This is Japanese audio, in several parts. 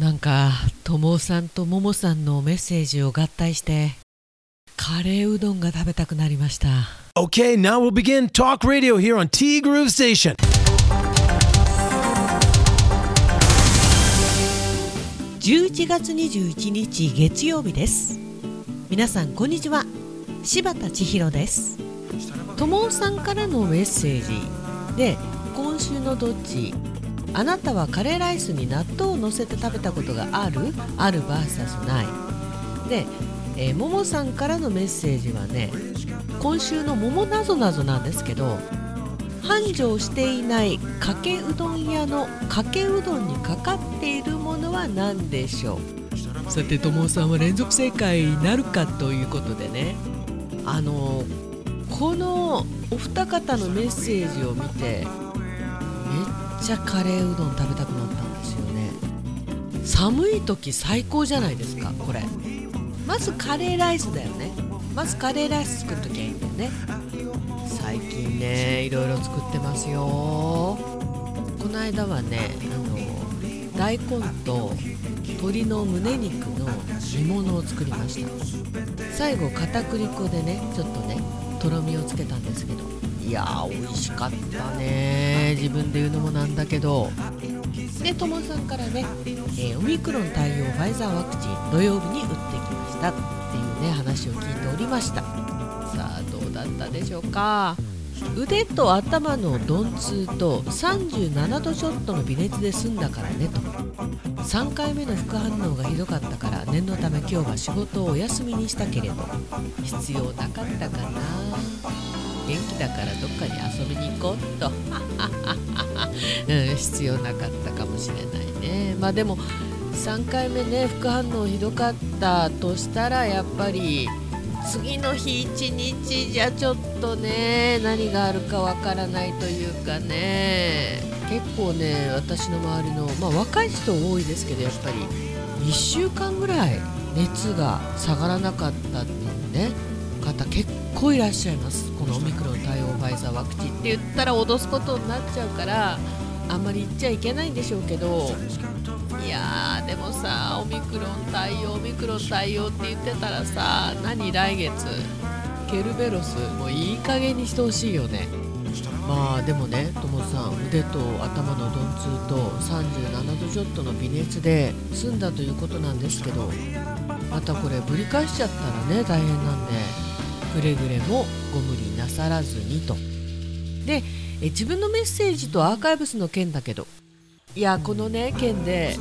なんかともさんとももさんのメッセージを合体してカレーうどんが食べたくなりました。Okay, now we'll begin Talk Radio here on T Groove Station. 11月21日月曜日です。皆さんこんにちは。柴田千尋です。ともさんからのメッセージ。で今週のどっち？あなたはカレーライスに納豆を乗せて食べたことがある？ある VS ない。で、えー、ももさんからのメッセージはね今週の桃なぞなぞなんですけど繁盛していないかけうどん屋のかけうどんにかかっているものは何でしょう？さてともさんは連続正解になるかということでね。あのこのお二方のメッセージを見てちゃカレーうどん食べたくなったんですよね。寒い時最高じゃないですかこれ。まずカレーライスだよね。まずカレーライス作っときゃいいんだよね。最近ねいろいろ作ってますよ。この間はねあの大根と鶏の胸肉の煮物を作りました。最後片栗粉でねちょっとねとろみをつけたんですけど。いやー美味しかったね。自分で言うのもなんだけど。でともさんからね、えー、オミクロン対応ファイザーワクチン土曜日に打ってきましたっていうね話を聞いておりました。さあどうだったでしょうか。腕と頭の鈍痛と37度ちょっとの微熱で済んだからねと。3回目の副反応がひどかったから念のため今日は仕事をお休みにしたけれど。必要なかったかなだからどっかに遊びに行こうと、うん、必要なかったかもしれないね。まあでも3回目ね副反応ひどかったとしたらやっぱり次の日1日じゃちょっとね何があるかわからないというかね。結構ね私の周りの、まあ、若い人多いですけどやっぱり1週間ぐらい熱が下がらなかったっていうね方結構いらっしゃいます。のオミクロン対応ファイザーワクチンって言ったら脅すことになっちゃうからあんまり言っちゃいけないんでしょうけどいやーでもさオミクロン対応オミクロン対応って言ってたらさ何来月？ケルベロスもういい加減にしてほしいよね。まあでもねともさん腕と頭の鈍痛と37度ちょっとの微熱で済んだということなんですけどまたこれぶり返しちゃったらね大変なんで。くれぐれもご無理なさらずにと。でえ自分のメッセージとアーカイブスの件だけどいやこのね件で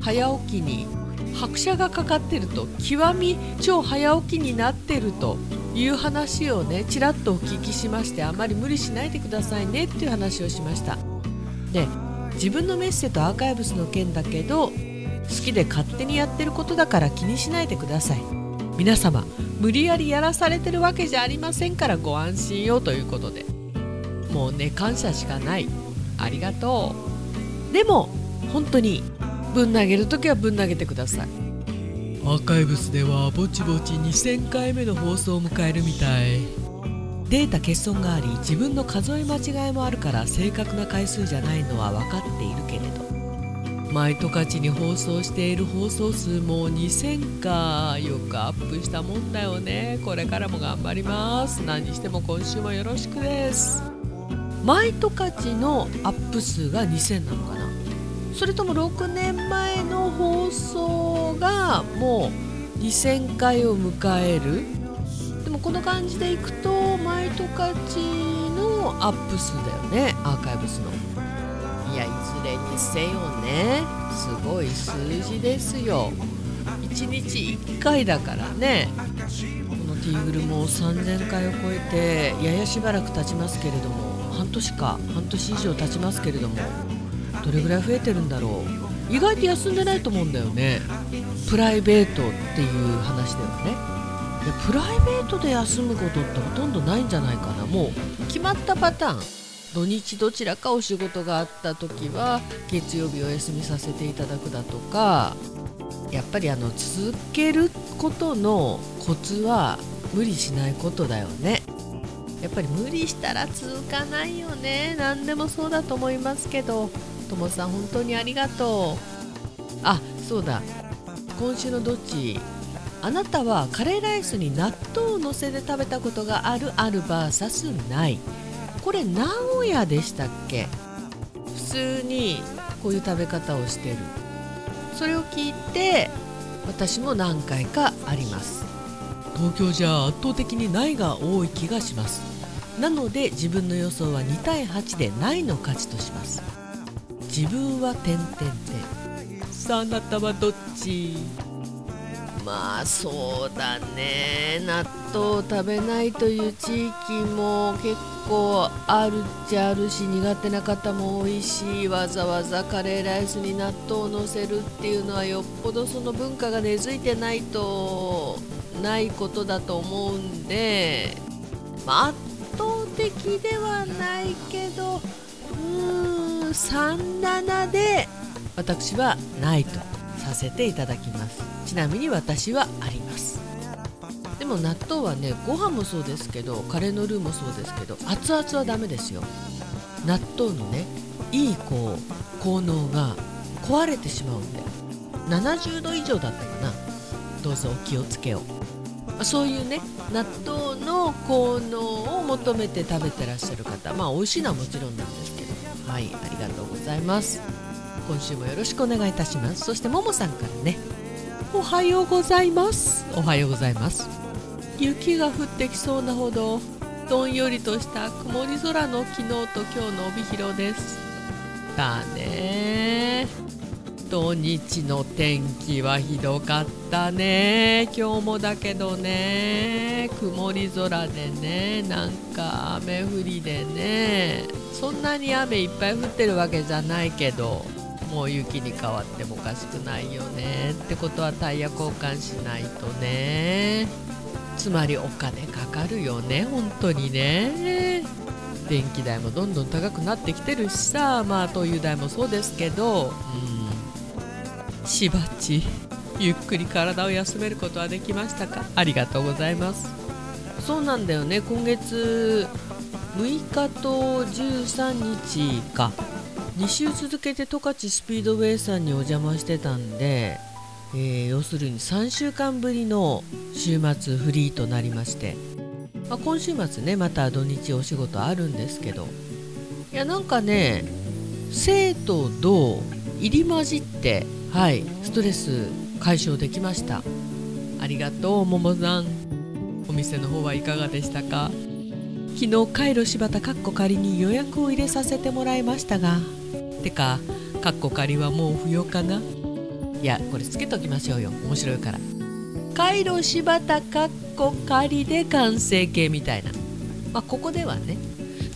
早起きに拍車がかかってると極み超早起きになってるという話をねちらっとお聞きしましてあまり無理しないでくださいねっていう話をしました。で自分のメッセとアーカイブスの件だけど好きで勝手にやってることだから気にしないでください。皆様無理やりやらされてるわけじゃありませんからご安心よということで。もうね感謝しかない。ありがとう。でも本当にぶん投げる時はぶん投げてください。アーカイブスではぼちぼち2000回目の放送を迎えるみたい。データ欠損があり自分の数え間違いもあるから正確な回数じゃないのは分かっているけれど毎十勝に放送している放送数も2000か。よくアップしたもんだよね。これからも頑張ります。何しても今週もよろしくです。毎十勝のアップ数が2000なのかな。それとも6年前の放送がもう2000回を迎える。でもこの感じでいくと毎十勝のアップ数だよね。アーカイブスの。せよね。すごい数字ですよ。1日1回だからね。このティーグルも3000回を超えてややしばらく経ちますけれども半年か半年以上経ちますけれどもどれぐらい増えてるんだろう。意外と休んでないと思うんだよね。プライベートっていう話ではね。プライベートで休むことってほとんどないんじゃないかな。もう決まったパターン。土日どちらかお仕事があった時は月曜日お休みさせていただくだとかやっぱりあの続けることのコツは無理しないことだよね。やっぱり無理したら続かないよね。何でもそうだと思いますけど。ともさん本当にありがとう。あそうだ。今週のどっち？あなたはカレーライスに納豆を乗せて食べたことがあるある VS ない。これ名古屋でしたっけ？普通にこういう食べ方をしてる。それを聞いて私も何回かあります。東京じゃ圧倒的にないが多い気がします。なので自分の予想は2対8でないの勝ちとします。自分は点々点。さあなたはどっち？まあそうだね。納豆を食べないという地域も結構あるっちゃあるし苦手な方も多いしわざわざカレーライスに納豆をのせるっていうのはよっぽどその文化が根付いてないとないことだと思うんで、まあ、圧倒的ではないけどうーん37で私はないとさせていただきます。ちなみに私はあります。でも納豆はねご飯もそうですけどカレーのルーもそうですけど熱々はダメですよ。納豆のねいいこう効能が壊れてしまうんで。70度以上だったかな。どうぞお気をつけようそういうね納豆の効能を求めて食べてらっしゃる方。まあ美味しいのはもちろんなんですけど。はいありがとうございます。今週もよろしくお願いいたします。そしてももさんからねおはようございます。おはようございます。雪が降ってきそうなほどどんよりとした曇り空の昨日と今日の帯広です。だね。土日の天気はひどかったね。今日もだけどね。曇り空でね。なんか雨降りでね。そんなに雨いっぱい降ってるわけじゃないけどもう雪に変わってもおかしくないよねってことはタイヤ交換しないとね。つまりお金かかるよね本当にね。電気代もどんどん高くなってきてるしさまあ灯油代もそうですけど。うん。しばちゆっくり体を休めることはできましたか？ありがとうございます。そうなんだよね。今月6日と13日か。2週続けて十勝スピードウェイさんにお邪魔してたんで、えー、要するに3週間ぶりの週末フリーとなりまして、まあ、今週末ねまた土日お仕事あるんですけど。いやなんかね生と同入り混じってはいストレス解消できました。ありがとうももさん。お店の方はいかがでしたか？昨日カイロ柴田かっこ仮に予約を入れさせてもらいましたが。てかかっこ仮はもう不要かな？いやこれつけときましょうよ。面白いから。カイロ柴田かっこ仮で完成形みたいな。まあここではね。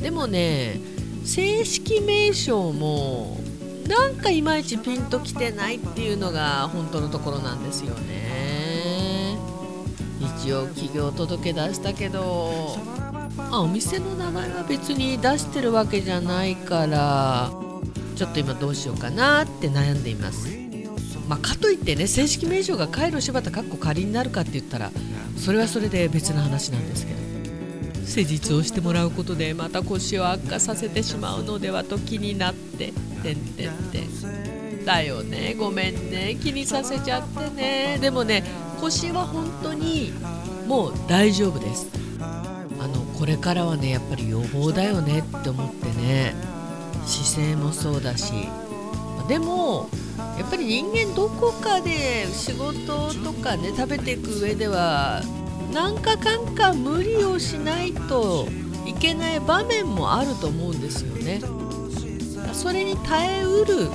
でもね正式名称もなんかいまいちピンときてないっていうのが本当のところなんですよね。一応企業届出したけど。あお店の名前は別に出してるわけじゃないから。ちょっと今どうしようかなって悩んでいます。まあ、かといってね正式名称がカイロ柴田かっこ仮になるかって言ったらそれはそれで別の話なんですけど。施術をしてもらうことでまた腰を悪化させてしまうのではと気になっててんてんてん。だよねごめんね気にさせちゃってね。でもね腰は本当にもう大丈夫です。あのこれからはねやっぱり予防だよねって思ってね。姿勢もそうだしでもやっぱり人間どこかで仕事とかね食べていく上ではなんかかんか無理をしないといけない場面もあると思うんですよね。それに耐えうる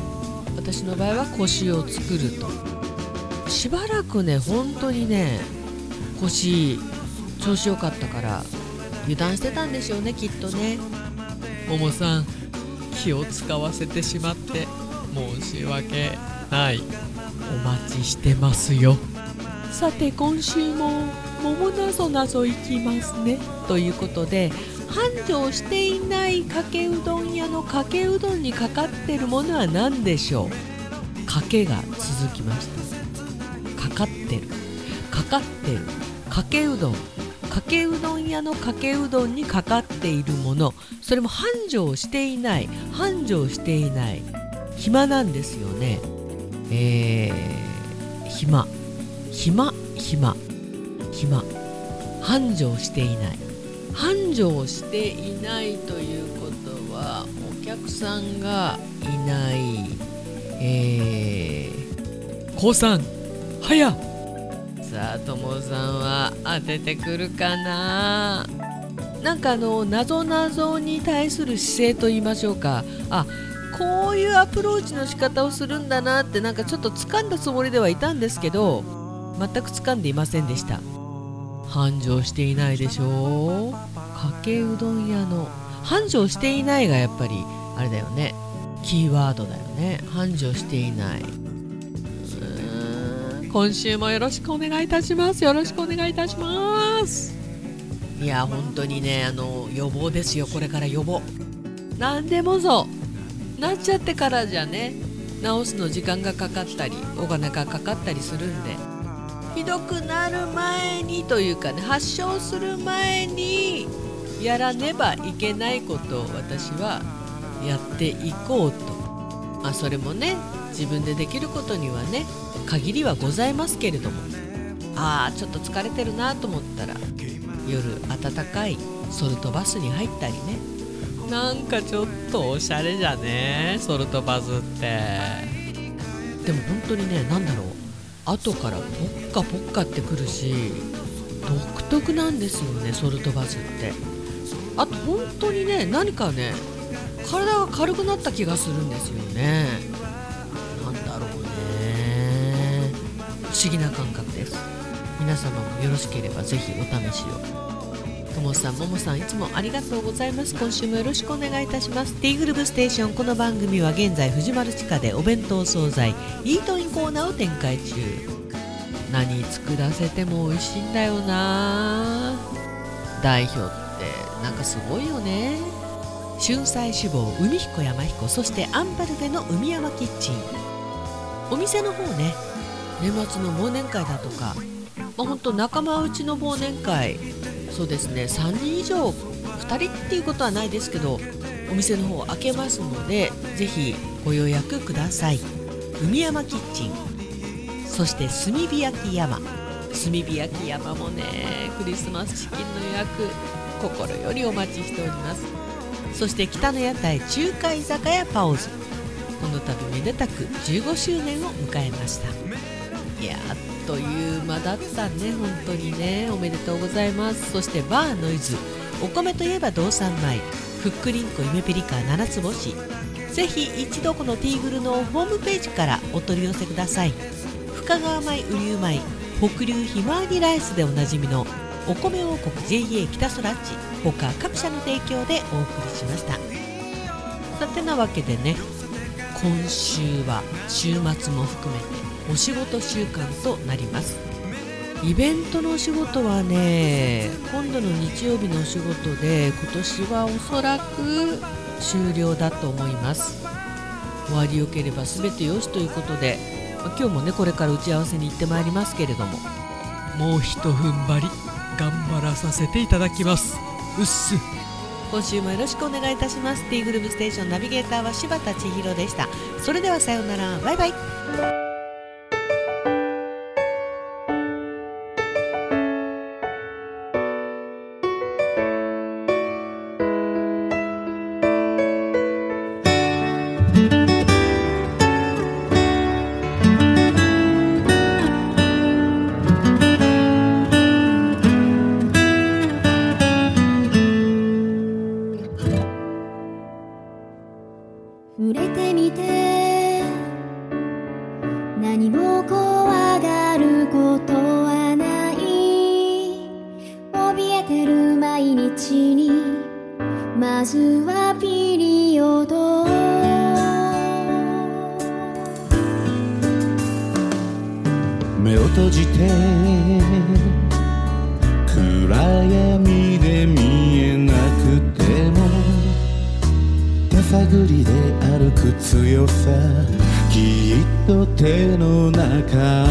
私の場合は腰を作ると。しばらくね本当にね腰調子良かったから油断してたんでしょうねきっとね。ももさん気を使わせてしまって申し訳ない。お待ちしてますよ。さて今週も桃なぞなぞいきますね。ということで繁盛していないかけうどん屋のかけうどんにかかってるものは何でしょう？かけが続きました。かかってる。かかってる。かけうどん。かけうどん屋のかけうどんにかかっているもの。それも繁盛していない。繁盛していない。暇なんですよね。えー、暇。暇暇。暇。繁盛していない。繁盛していないということはお客さんがいない。えー、高三。早さあともさんは当ててくるかな？なんかあの謎謎に対する姿勢と言いましょうか。あこういうアプローチの仕方をするんだなってなんかちょっと掴んだつもりではいたんですけど全く掴んでいませんでした。繁盛していないでしょう。かけうどん屋の。繁盛していないがやっぱりあれだよね。キーワードだよね。繁盛していない。今週もよろしくお願いいたします。よろしくお願いいたします。いや本当にねあの予防ですよこれから予防。何でもそう。なっちゃってからじゃね治すの時間がかかったりお金がかかったりするんで。ひどくなる前にというかね発症する前にやらねばいけないことを私はやっていこうと、まあ、それもね自分でできることにはね限りはございますけれどもああちょっと疲れてるなと思ったら夜暖かいソルトバスに入ったりね。なんかちょっとおしゃれじゃねソルトバスって。でも本当にね何だろう後からポッカポッカってくるし独特なんですよねソルトバスって。あと本当にね何かね体が軽くなった気がするんですよね。なんだろうね。不思議な感覚です。皆様もよろしければぜひお試しを。ともさんももさんいつもありがとうございます。今週もよろしくお願いいたします。ティーグルブステーションこの番組は現在藤丸地下でお弁当惣菜イートインコーナーを展開中。何作らせても美味しいんだよな。代表ってなんかすごいよね。春菜志望海彦山彦そしてアンバルフェの海山キッチン。お店の方ね年末の忘年会だとか、まあ、本当仲間内の忘年会そうですね3人以上2人っていうことはないですけどお店の方開けますのでぜひご予約ください。海山キッチン。そして炭火焼き山。炭火焼き山もねクリスマスチキンの予約心よりお待ちしております。そして北の屋台中華居酒屋パオズ。この度めでたく15周年を迎えました。いやあっという間だったね本当にね。おめでとうございます。そしてバーノイズ。お米といえば道産米。ふっくりんこゆめぴりか七つ星。ぜひ一度このティーグルのホームページからお取り寄せください。深川米雨竜米北流ひまわりライスでおなじみのお米王国 JA 北空地他各社の提供でお送りしました。さてなわけでね今週は週末も含めてお仕事週間となります。イベントのお仕事はね今度の日曜日のお仕事で今年はおそらく終了だと思います。終わりよければ全てよしということで今日もねこれから打ち合わせに行ってまいりますけれども。もうひと踏ん張り。頑張らさせていただきます。うっす。今週もよろしくお願いいたします。ティーグループステーションナビゲーターは柴田千尋でした。それではさようなら。バイバイ。まずはピリオド」「目を閉じて暗闇で見えなくても」「手探りで歩く強さきっと手の中」